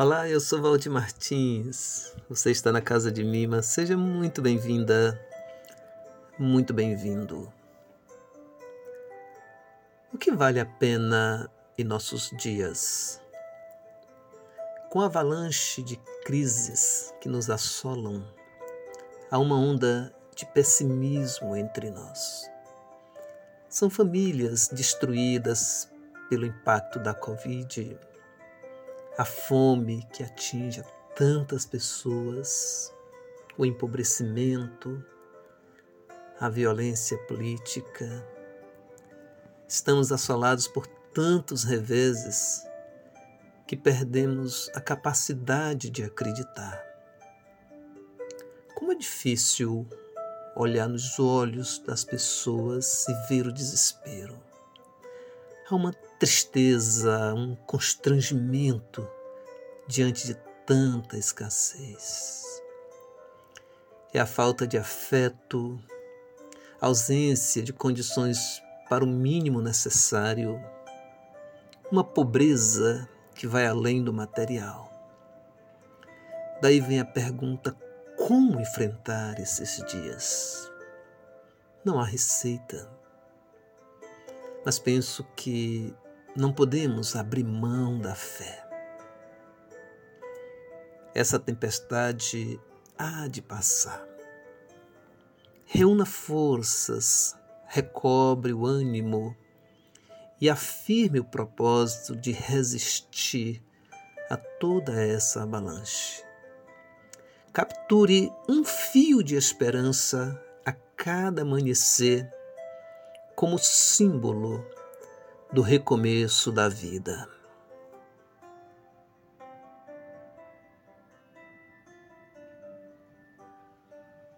Olá, eu sou Valdir Martins. Você está na casa de Mima. Seja muito bem-vinda, muito bem-vindo. O que vale a pena em nossos dias? Com a avalanche de crises que nos assolam, há uma onda de pessimismo entre nós. São famílias destruídas pelo impacto da Covid, a fome que atinge tantas pessoas, o empobrecimento, a violência política. Estamos assolados por tantos reveses que perdemos a capacidade de acreditar. Como é difícil olhar nos olhos das pessoas e ver o desespero. Há uma tristeza, um constrangimento diante de tanta escassez. É a falta de afeto, ausência de condições para o mínimo necessário, uma pobreza que vai além do material. Daí vem a pergunta: como enfrentar esses dias? Não há receita mas penso que não podemos abrir mão da fé. Essa tempestade há de passar. Reúna forças, recobre o ânimo e afirme o propósito de resistir a toda essa avalanche. Capture um fio de esperança a cada amanhecer como símbolo do recomeço da vida.